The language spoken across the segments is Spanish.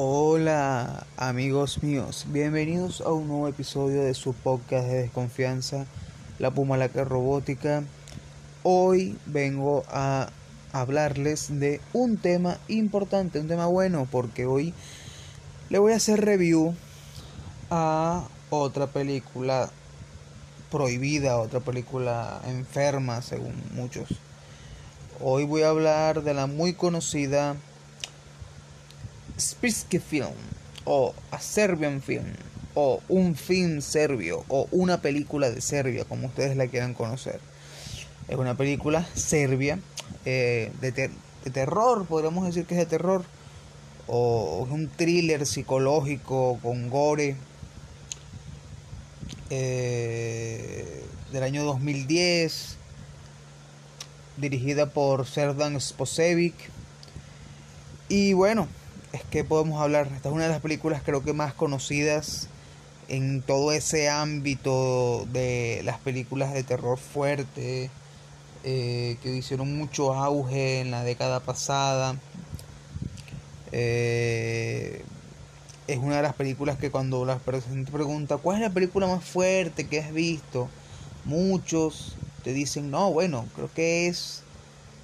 Hola amigos míos, bienvenidos a un nuevo episodio de su podcast de desconfianza, La Pumalaca Robótica. Hoy vengo a hablarles de un tema importante, un tema bueno, porque hoy le voy a hacer review a otra película prohibida, otra película enferma según muchos. Hoy voy a hablar de la muy conocida Spiske Film o a Serbian Film o un film serbio o una película de Serbia como ustedes la quieran conocer. Es una película serbia eh, de, terror, podríamos decir que es de terror o es un thriller psicológico con gore eh, del año 2010 dirigida por Serdan Sposevic y bueno es que podemos hablar. Esta es una de las películas creo que más conocidas en todo ese ámbito de las películas de terror fuerte eh, que hicieron mucho auge en la década pasada. Eh, es una de las películas que cuando la gente pregunta cuál es la película más fuerte que has visto, muchos te dicen no, bueno, creo que es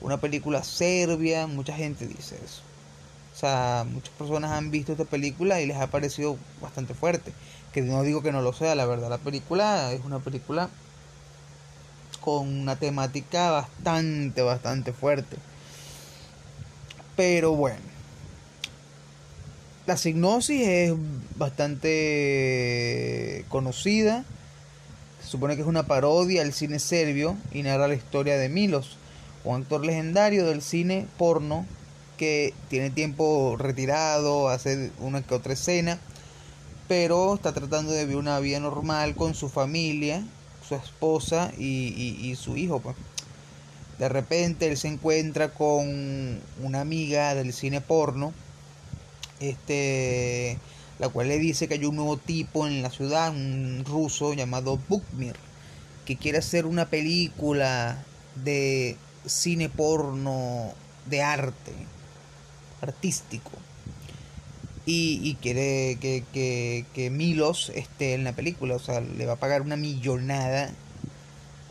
una película serbia, mucha gente dice eso. Sea, muchas personas han visto esta película y les ha parecido bastante fuerte. Que no digo que no lo sea, la verdad. La película es una película con una temática bastante, bastante fuerte. Pero bueno. La signosis es bastante conocida. Se supone que es una parodia al cine serbio y narra la historia de Milos, un actor legendario del cine porno que tiene tiempo retirado, hace una que otra escena, pero está tratando de vivir una vida normal con su familia, su esposa y, su hijo. Pues. De repente él se encuentra con una amiga del cine porno, este, la cual le dice que hay un nuevo tipo en la ciudad, un ruso llamado Bukmir, que quiere hacer una película de cine porno de arte artístico. Y, quiere que, que, Milos esté en la película, o sea, le va a pagar una millonada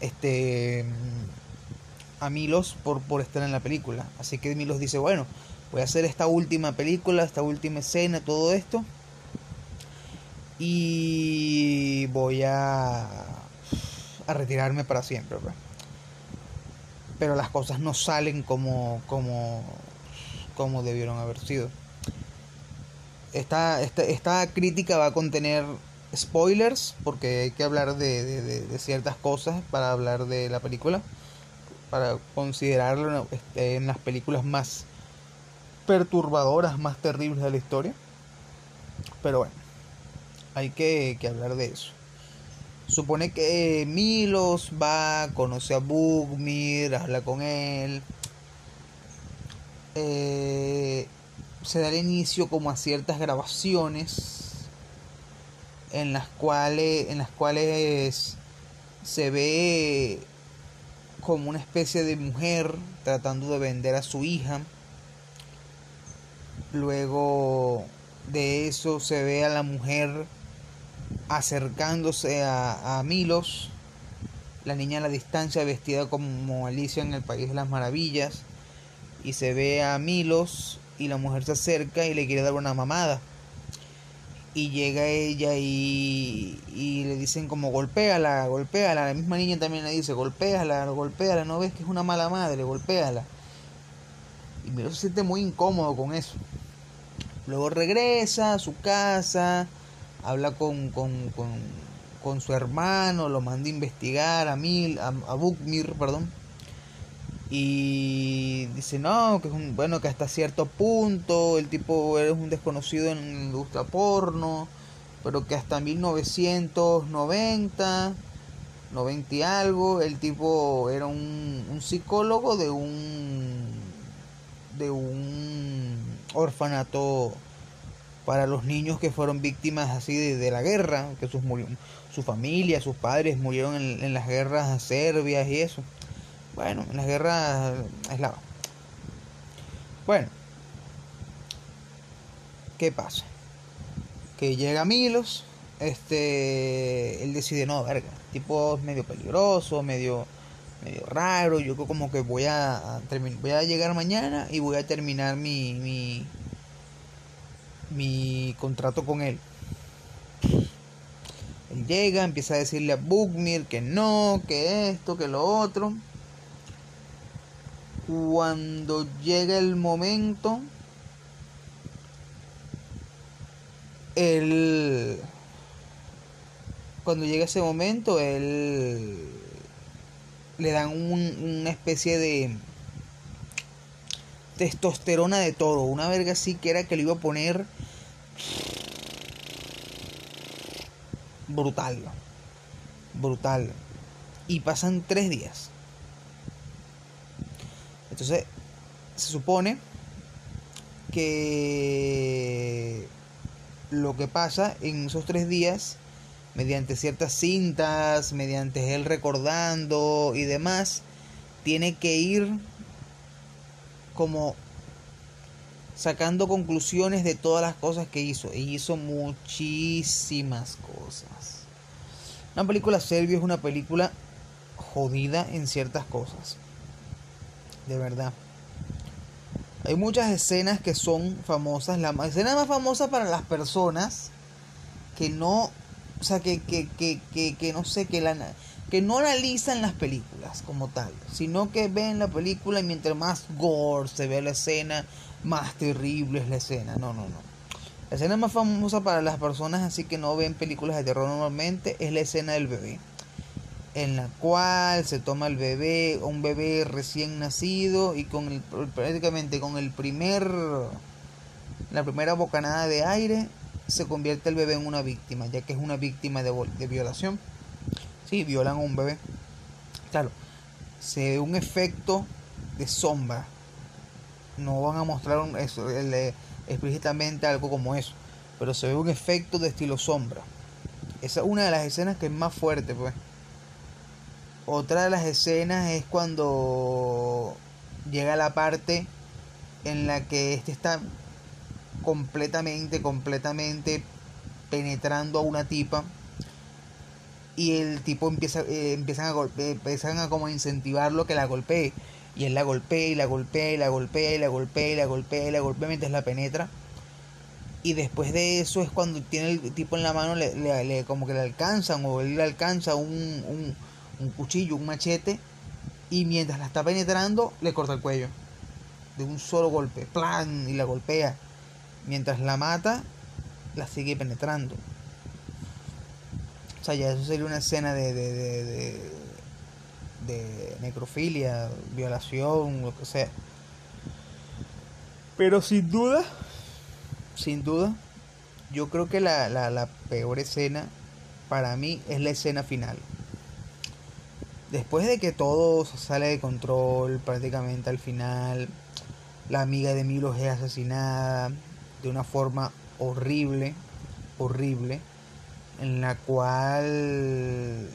este a Milos por, por estar en la película. Así que Milos dice, bueno, voy a hacer esta última película, esta última escena, todo esto. Y voy a, a retirarme para siempre. Pero las cosas no salen como, como, como debieron haber sido. Esta, esta, crítica va a contener spoilers, porque hay que hablar de, ciertas cosas para hablar de la película, para considerarlo este, en las películas más perturbadoras, más terribles de la historia. Pero bueno, hay que, que hablar de eso. Supone que Milos va, conoce a Bugmir, habla con él, eh, se da el inicio como a ciertas grabaciones en las cuales en las cuales se ve como una especie de mujer tratando de vender a su hija. Luego de eso se ve a la mujer acercándose a, a Milos. La niña a la distancia vestida como Alicia en el País de las Maravillas y se ve a Milos y la mujer se acerca y le quiere dar una mamada. Y llega ella y, y le dicen como golpéala, golpéala. La misma niña también le dice golpéala, golpéala, no ves que es una mala madre, golpéala. Y Milos se siente muy incómodo con eso. Luego regresa a su casa, habla con, con, con, con su hermano, lo manda a investigar a Mil, a, a Bukmir, perdón y dice no que es un bueno que hasta cierto punto el tipo es un desconocido en la industria porno pero que hasta 1990 90 y algo el tipo era un, psicólogo de un de un orfanato para los niños que fueron víctimas así de, la guerra que sus su familia sus padres murieron en, en las guerras serbias y eso bueno, en las guerras eslavas. Bueno. ¿Qué pasa? Que llega Milos, este, él decide, no, verga, tipo medio peligroso, medio, medio raro, yo como que voy a, voy a llegar mañana y voy a terminar mi, mi, mi contrato con él. Él llega, empieza a decirle a Bugmir que no, que esto, que lo otro. Cuando llega el momento, él cuando llega ese momento él le dan una especie de testosterona de todo una verga así que era que le iba a poner brutal brutal. Y pasan tres días entonces se supone que lo que pasa en esos tres días, mediante ciertas cintas, mediante él recordando y demás, tiene que ir como sacando conclusiones de todas las cosas que hizo. Y hizo muchísimas cosas. Una película Servio es una película jodida en ciertas cosas. De verdad. Hay muchas escenas que son famosas. La escena más famosa para las personas que no, o sea, que, que, que, que, no sé, que, la, que no analizan las películas como tal, sino que ven la película y mientras más gore se ve la escena, más terrible es la escena. No, no, no. La escena más famosa para las personas así que no ven películas de terror normalmente es la escena del bebé en la cual se toma el bebé, un bebé recién nacido y con el, prácticamente con el primer, la primera bocanada de aire se convierte el bebé en una víctima, ya que es una víctima de, de violación. Sí, violan a un bebé. Claro, se ve un efecto de sombra. No van a mostrar eso, explícitamente algo como eso, pero se ve un efecto de estilo sombra. Esa es una de las escenas que es más fuerte, pues. Otra de las escenas es cuando llega la parte en la que este está completamente, completamente penetrando a una tipa y el tipo empieza, eh, empiezan a golpe, empiezan a como incentivarlo que la golpee. Y él la golpea y la golpea y la golpea y la golpea y la golpea y la golpea mientras la penetra. Y después de eso es cuando tiene el tipo en la mano le, le, como que le alcanzan o él le alcanza un un cuchillo, un machete, y mientras la está penetrando, le corta el cuello. De un solo golpe, plan, y la golpea. Mientras la mata, la sigue penetrando. O sea, ya eso sería una escena de, de, de, de, necrofilia, violación, lo que sea. Pero sin duda, sin duda, yo creo que la, la, la peor escena para mí es la escena final. Después de que todo sale de control prácticamente al final, la amiga de Milos es asesinada de una forma horrible, horrible, en la cual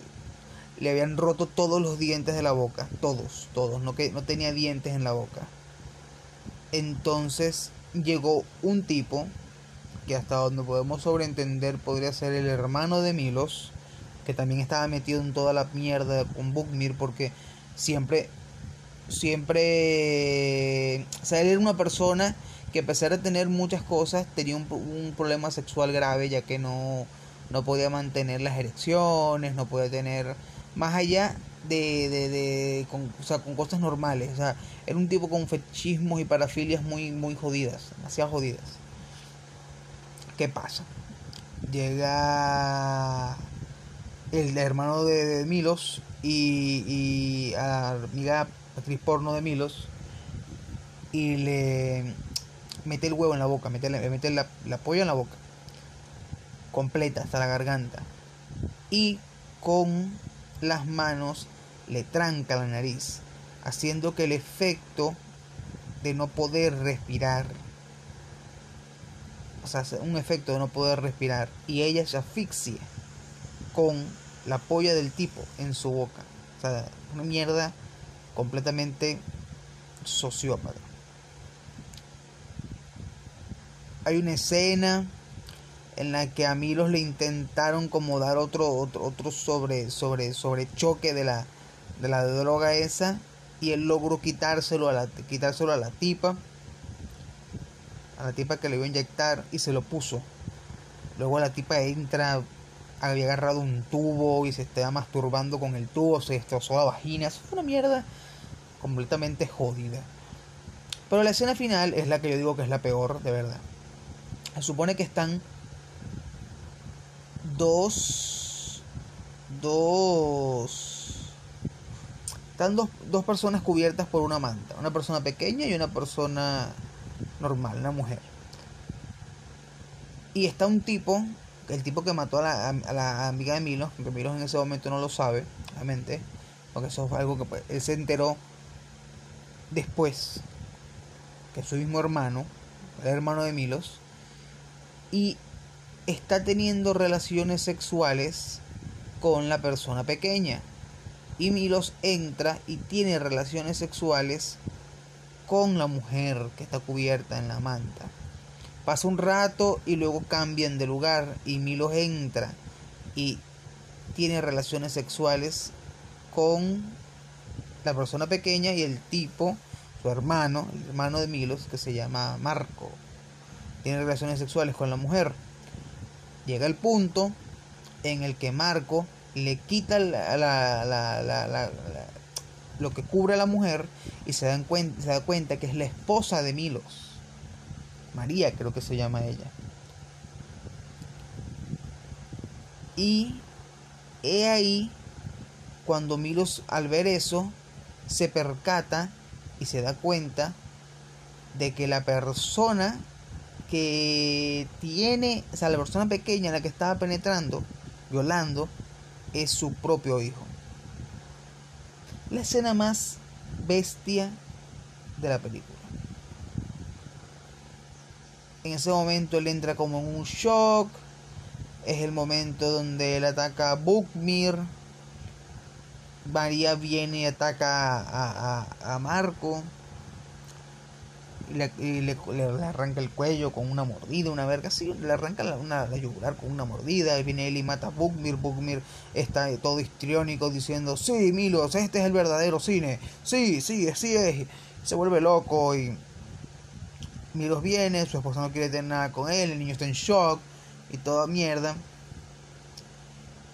le habían roto todos los dientes de la boca, todos, todos, no que no tenía dientes en la boca. Entonces llegó un tipo que hasta donde podemos sobreentender podría ser el hermano de Milos, que también estaba metido en toda la mierda con Bukmir porque siempre, siempre, o sea, él era una persona que a pesar de tener muchas cosas tenía un, problema sexual grave ya que no, no podía mantener las erecciones, no podía tener más allá de, de, de con, o sea, con cosas normales, o sea, era un tipo con fetichismos y parafilias muy, muy jodidas, demasiado jodidas. ¿Qué pasa? Llega el hermano de, Milos y, y, a la amiga actriz porno de Milos y le mete el huevo en la boca, mete, le mete la, la polla en la boca, completa hasta la garganta y con las manos le tranca la nariz, haciendo que el efecto de no poder respirar, o sea, un efecto de no poder respirar y ella se asfixia con la polla del tipo en su boca. O sea, una mierda completamente sociópata. hay una escena en la que a Milos le intentaron como dar otro, otro, otro sobre, sobre, sobre choque de la, de la droga esa y él logró quitárselo a la, quitárselo a la tipa, a la tipa que le iba a inyectar y se lo puso. Luego la tipa entra, había agarrado un tubo y se estaba masturbando con el tubo, se destrozó la vagina, eso fue una mierda completamente jodida. Pero la escena final es la que yo digo que es la peor, de verdad. Se supone que están dos. Dos. Están dos, dos personas cubiertas por una manta. Una persona pequeña y una persona normal, una mujer. Y está un tipo, el tipo que mató a la, amiga de Milo, que Milo en ese momento no lo sabe, obviamente, porque eso fue algo que pues, él se enteró después, que es su mismo hermano, el hermano de Milos, y está teniendo relaciones sexuales con la persona pequeña. Y Milos entra y tiene relaciones sexuales con la mujer que está cubierta en la manta. Pasa un rato y luego cambian de lugar y Milos entra y tiene relaciones sexuales con la persona pequeña y el tipo, su hermano, el hermano de Milos, que se llama Marco, tiene relaciones sexuales con la mujer. Llega el punto en el que Marco le quita lo que cubre a la mujer y se, dan cuenta, se da cuenta que es la esposa de Milos. María creo que se llama ella. Y he ahí cuando Milos al ver eso se percata y se da cuenta de que la persona que tiene, o sea, la persona pequeña en la que estaba penetrando, violando, es su propio hijo. La escena más bestia de la película. En ese momento él entra como en un shock. Es el momento donde él ataca a Bookmir. María viene y ataca a, a, a Marco y, le, le, arranca el cuello con una mordida, una verga así, le arranca la, una, la yugular con una mordida, y viene él y mata a Bugmir, Bugmir está todo histriónico diciendo, sí, Milos, este es el verdadero cine, sí, sí, así es, se vuelve loco y Milos viene, su esposa no quiere tener nada con él, el niño está en shock y toda mierda.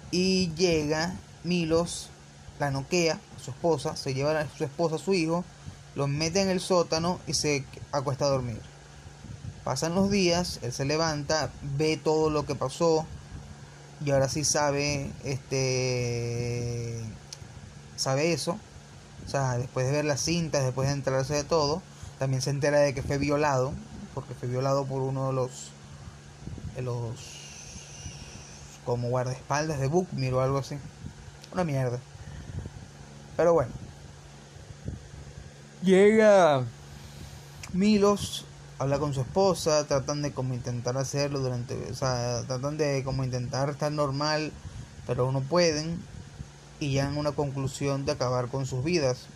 Y llega Milos, la noquea, su esposa, se lleva a su esposa, a su hijo, lo mete en el sótano y se acuesta a dormir. Pasan los días, él se levanta, ve todo lo que pasó y ahora sí sabe, este, sabe eso. O sea, después de ver las cintas, después de enterarse de todo, también se entera de que fue violado, porque fue violado por uno de los, de los, como guardaespaldas de Bookmir o algo así. Una mierda. Pero bueno, Llega Milos, habla con su esposa, tratan de como intentar hacerlo durante, o sea, tratan de como intentar estar normal, pero no pueden y llegan a una conclusión de acabar con sus vidas.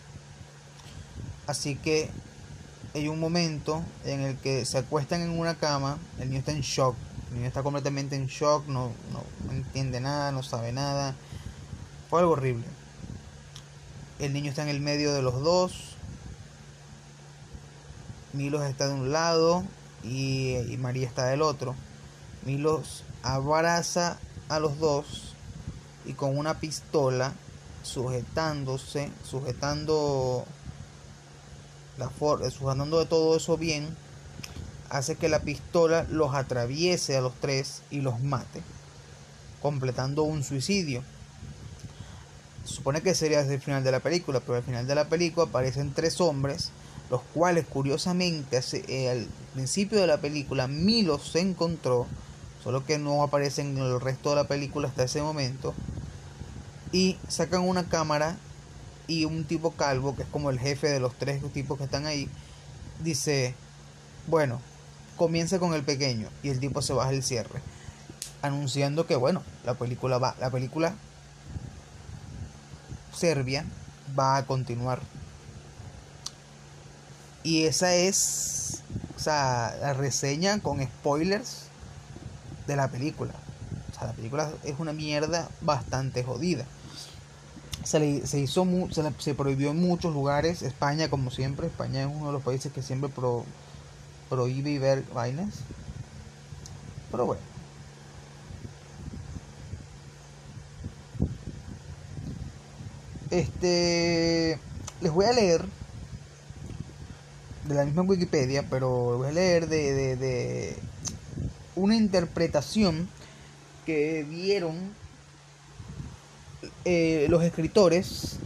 Así que hay un momento en el que se acuestan en una cama, el niño está en shock, el niño está completamente en shock, no, no, entiende nada, no sabe nada. Fue algo horrible. El niño está en el medio de los dos, Milos está de un lado y, María está del otro. Milos abraza a los dos y con una pistola sujetándose, sujetando la sujetando de todo eso bien, hace que la pistola los atraviese a los tres y los mate, completando un suicidio. supone que sería desde el final de la película, pero al final de la película aparecen tres hombres los cuales curiosamente eh, al principio de la película Milo se encontró, solo que no aparecen en el resto de la película hasta ese momento, y sacan una cámara y un tipo calvo, que es como el jefe de los tres tipos que están ahí, dice, bueno, comienza con el pequeño y el tipo se baja el cierre, anunciando que bueno, la película va, la película Serbia va a continuar y esa es, o sea, la reseña con spoilers de la película. O sea, la película es una mierda bastante jodida. Se, se hizo se, se, prohibió en muchos lugares. España, como siempre, España es uno de los países que siempre pro, prohíbe ver vainas. Pero bueno. Este. Les voy a leer. De la misma Wikipedia, pero voy a leer de, de, una interpretación que dieron eh, los escritores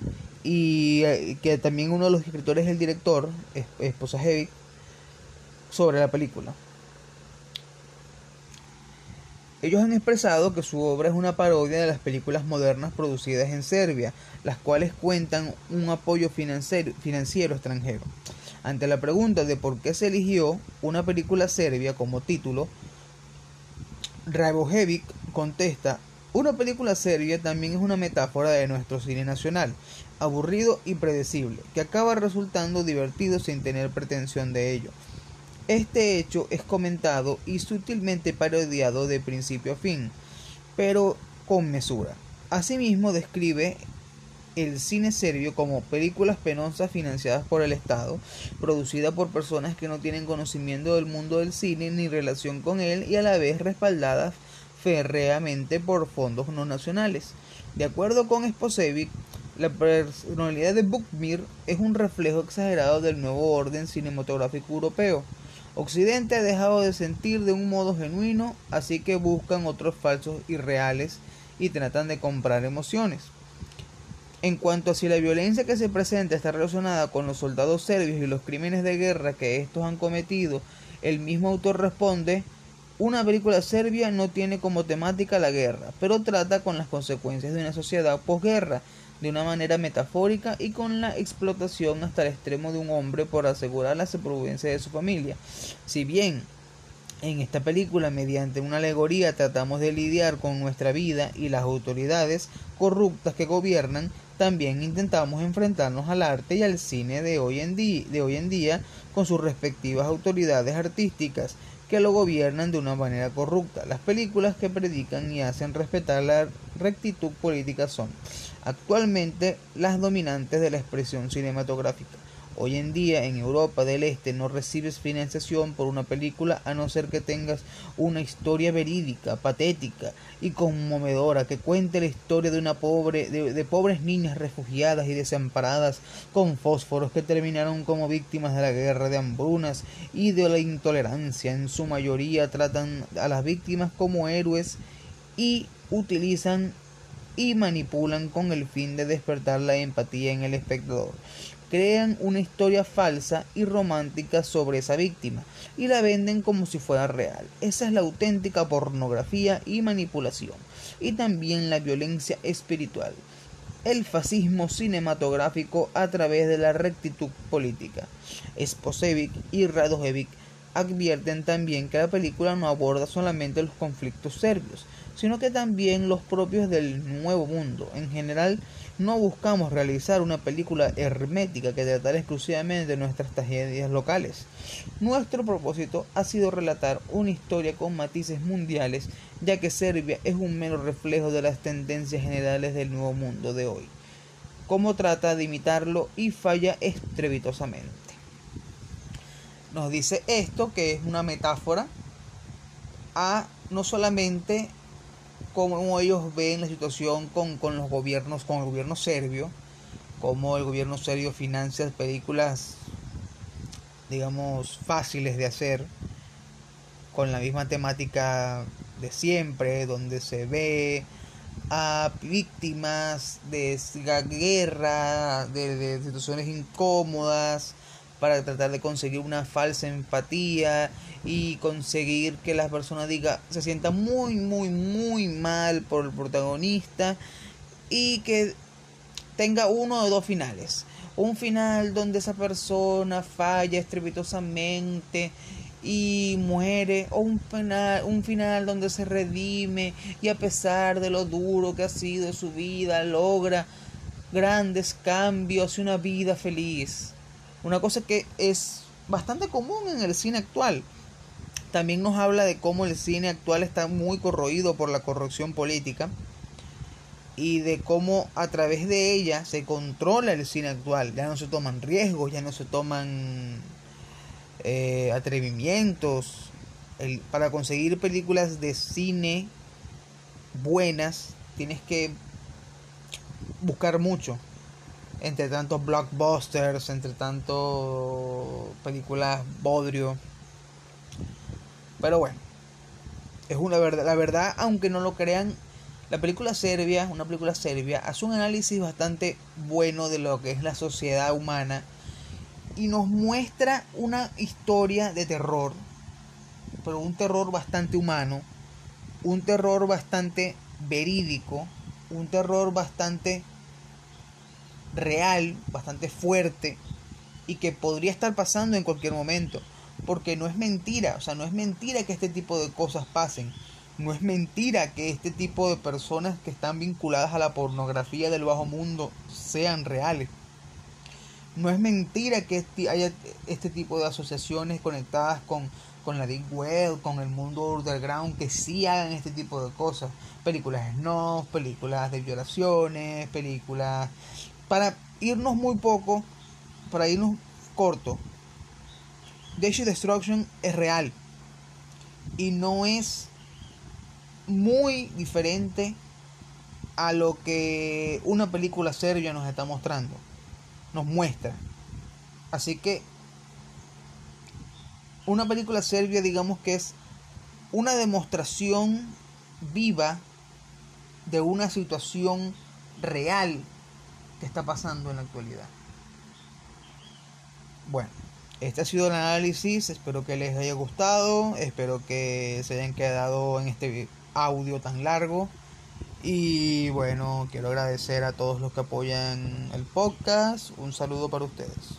y eh, que también uno de los escritores es el director, Esposa Heavy, sobre la película. Ellos han expresado que su obra es una parodia de las películas modernas producidas en Serbia, las cuales cuentan un apoyo financiero, financiero extranjero. Ante la pregunta de por qué se eligió una película serbia como título, Rabojevic contesta, una película serbia también es una metáfora de nuestro cine nacional, aburrido y predecible, que acaba resultando divertido sin tener pretensión de ello. Este hecho es comentado y sutilmente parodiado de principio a fin, pero con mesura. Asimismo describe el cine serbio como películas penosas financiadas por el Estado, producidas por personas que no tienen conocimiento del mundo del cine ni relación con él y a la vez respaldadas férreamente por fondos no nacionales. De acuerdo con Sposevic, la personalidad de Bukmir es un reflejo exagerado del nuevo orden cinematográfico europeo. Occidente ha dejado de sentir de un modo genuino, así que buscan otros falsos y reales y tratan de comprar emociones. En cuanto a si la violencia que se presenta está relacionada con los soldados serbios y los crímenes de guerra que estos han cometido, el mismo autor responde, una película serbia no tiene como temática la guerra, pero trata con las consecuencias de una sociedad posguerra de una manera metafórica y con la explotación hasta el extremo de un hombre por asegurar la supervivencia de su familia. Si bien en esta película, mediante una alegoría, tratamos de lidiar con nuestra vida y las autoridades corruptas que gobiernan, también intentamos enfrentarnos al arte y al cine de hoy en día, de hoy en día con sus respectivas autoridades artísticas que lo gobiernan de una manera corrupta. Las películas que predican y hacen respetar la rectitud política son actualmente las dominantes de la expresión cinematográfica. Hoy en día en Europa del Este no recibes financiación por una película a no ser que tengas una historia verídica, patética y conmovedora que cuente la historia de una pobre de, pobres niñas refugiadas y desamparadas con fósforos que terminaron como víctimas de la guerra de hambrunas y de la intolerancia. En su mayoría tratan a las víctimas como héroes y utilizan y manipulan con el fin de despertar la empatía en el espectador. Crean una historia falsa y romántica sobre esa víctima y la venden como si fuera real. Esa es la auténtica pornografía y manipulación. Y también la violencia espiritual. El fascismo cinematográfico a través de la rectitud política. Sposevic y Radojevic advierten también que la película no aborda solamente los conflictos serbios, sino que también los propios del Nuevo Mundo. En general, no buscamos realizar una película hermética que tratara exclusivamente de nuestras tragedias locales. Nuestro propósito ha sido relatar una historia con matices mundiales, ya que Serbia es un mero reflejo de las tendencias generales del Nuevo Mundo de hoy. Como trata de imitarlo y falla estrepitosamente. Nos dice esto que es una metáfora a no solamente cómo ellos ven la situación con, los gobiernos, con el gobierno serbio, cómo el gobierno serbio financia películas, digamos, fáciles de hacer, con la misma temática de siempre, donde se ve a víctimas de guerra, de situaciones incómodas, para tratar de conseguir una falsa empatía y conseguir que las personas diga se sienta muy muy muy mal por el protagonista y que tenga uno o dos finales. Un final donde esa persona falla estrepitosamente y muere o un final, un final donde se redime y a pesar de lo duro que ha sido su vida logra grandes cambios y una vida feliz una cosa que es bastante común en el cine actual. También nos habla de cómo el cine actual está muy corroído por la corrupción política y de cómo a través de ella se controla el cine actual. Ya no se toman riesgos, ya no se toman eh, atrevimientos. para conseguir películas de cine buenas tienes que buscar mucho. Entre tantos blockbusters, entre tanto películas bodrio. Pero bueno, es una verdad. La verdad, aunque no lo crean, la película serbia, una película serbia, hace un análisis bastante bueno de lo que es la sociedad humana y nos muestra una historia de terror, pero un terror bastante humano, un terror bastante verídico, un terror bastante real, bastante fuerte y que podría estar pasando en cualquier momento, porque no es mentira, o sea, no es mentira que este tipo de cosas pasen. No es mentira que este tipo de personas que están vinculadas a la pornografía del bajo mundo sean reales. No es mentira que haya este tipo de asociaciones conectadas con, con la Deep Web, con el mundo underground, que sí hagan este tipo de cosas. Películas snuff, películas de violaciones, películas... Para irnos muy poco, para irnos corto, Death Destruction es real. Y no es muy diferente a lo que una película serbia nos está mostrando, nos muestra. Así que una película serbia digamos que es una demostración viva de una situación real que está pasando en la actualidad. Bueno, este ha sido el análisis, espero que les haya gustado, espero que se hayan quedado en este audio tan largo. Y bueno, quiero agradecer a todos los que apoyan el podcast. Un saludo para ustedes.